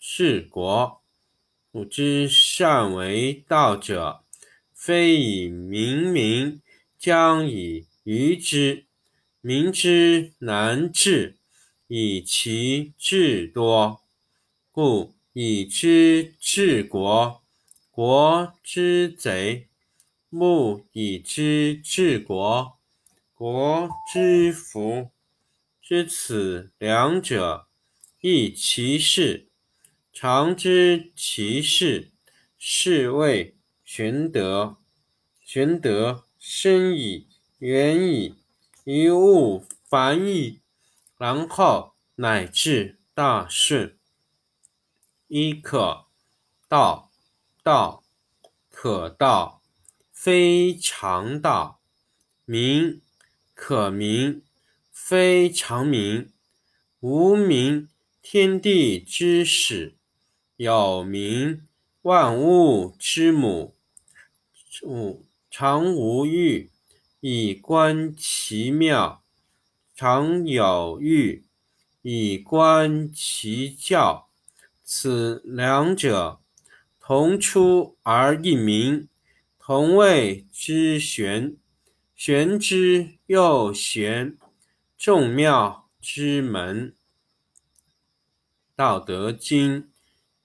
治国，不知善为道者，非以明民，将以愚之。民之难治，以其智多。故以知治国，国之贼；不以知治国，国之福。知此两者，亦其事。常知其事，是谓玄德。玄德深矣，远矣，于物反矣，然后乃至大顺。一可道，道可道，非常道；名可名，非常名。无名，天地之始。有名，万物之母。物常无欲，以观其妙；常有欲，以观其教。此两者，同出而异名，同谓之玄。玄之又玄，众妙之门。道德经。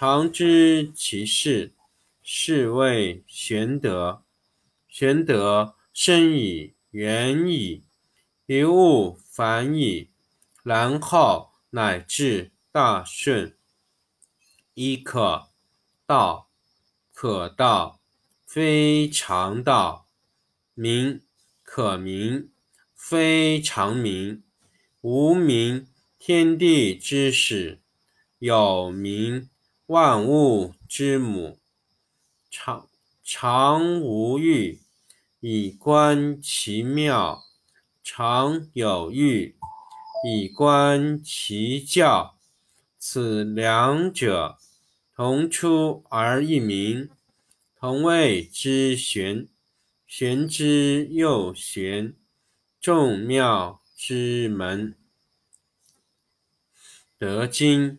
常知其事，是谓玄德。玄德深矣，远矣，于物反矣，然后乃至大顺。一可道，可道，非常道；名可名，非常名。无名，天地之始；有名。万物之母，常常无欲，以观其妙；常有欲，以观其教。此两者，同出而异名，同谓之玄。玄之又玄，众妙之门。德经。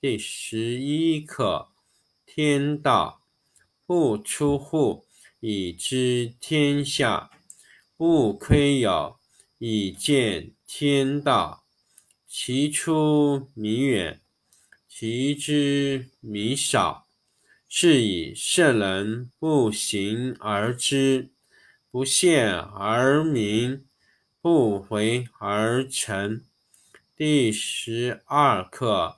第十一课：天道不出户，以知天下；不窥牖，以见天道。其出弥远，其知弥少。是以圣人不行而知，不见而明，不为而成。第十二课：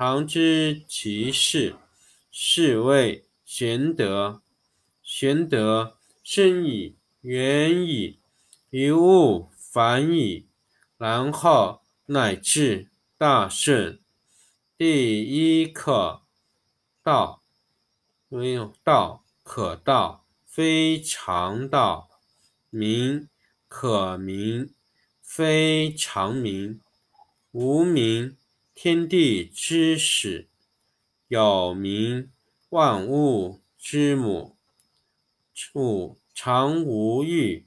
常知其事，是谓玄德。玄德深矣，远矣，于物反矣，然后乃至大顺。第一课，道。没有道可道，非常道；名可名，非常名。无名，天地之始；有名，万物之母。故常无欲，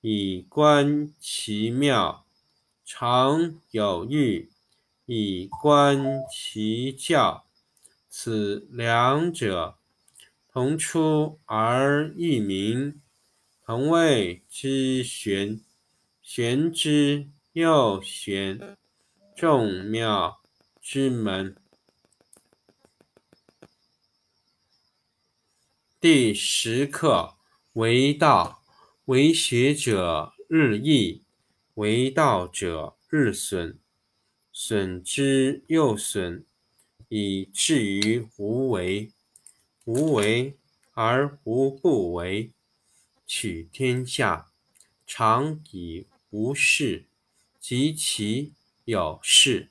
以观其妙；常有欲，以观其教。此两者，同出而异名，同谓之玄。玄之又玄，众妙之门。第十课：为道，为学者日益，为道者日损。损之又损，以至于无为。无为而无不为。取天下常以无事，及其有事，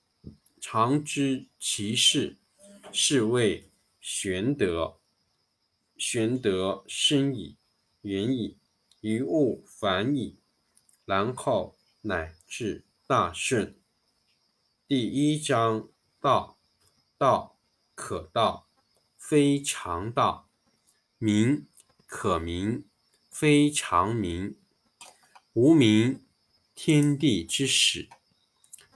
常知其事，是谓玄德。玄德深矣，远矣，于物反矣，然后乃至大顺。第一章：道，道可道。非常道，名可名，非常名。无名，天地之始；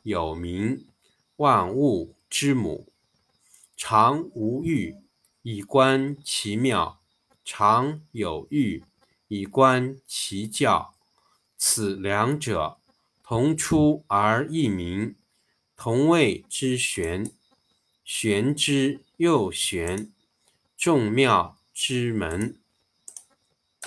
有名，万物之母。常无欲，以观其妙；常有欲，以观其教。此两者，同出而异名，同谓之玄。玄之又玄。众妙之门。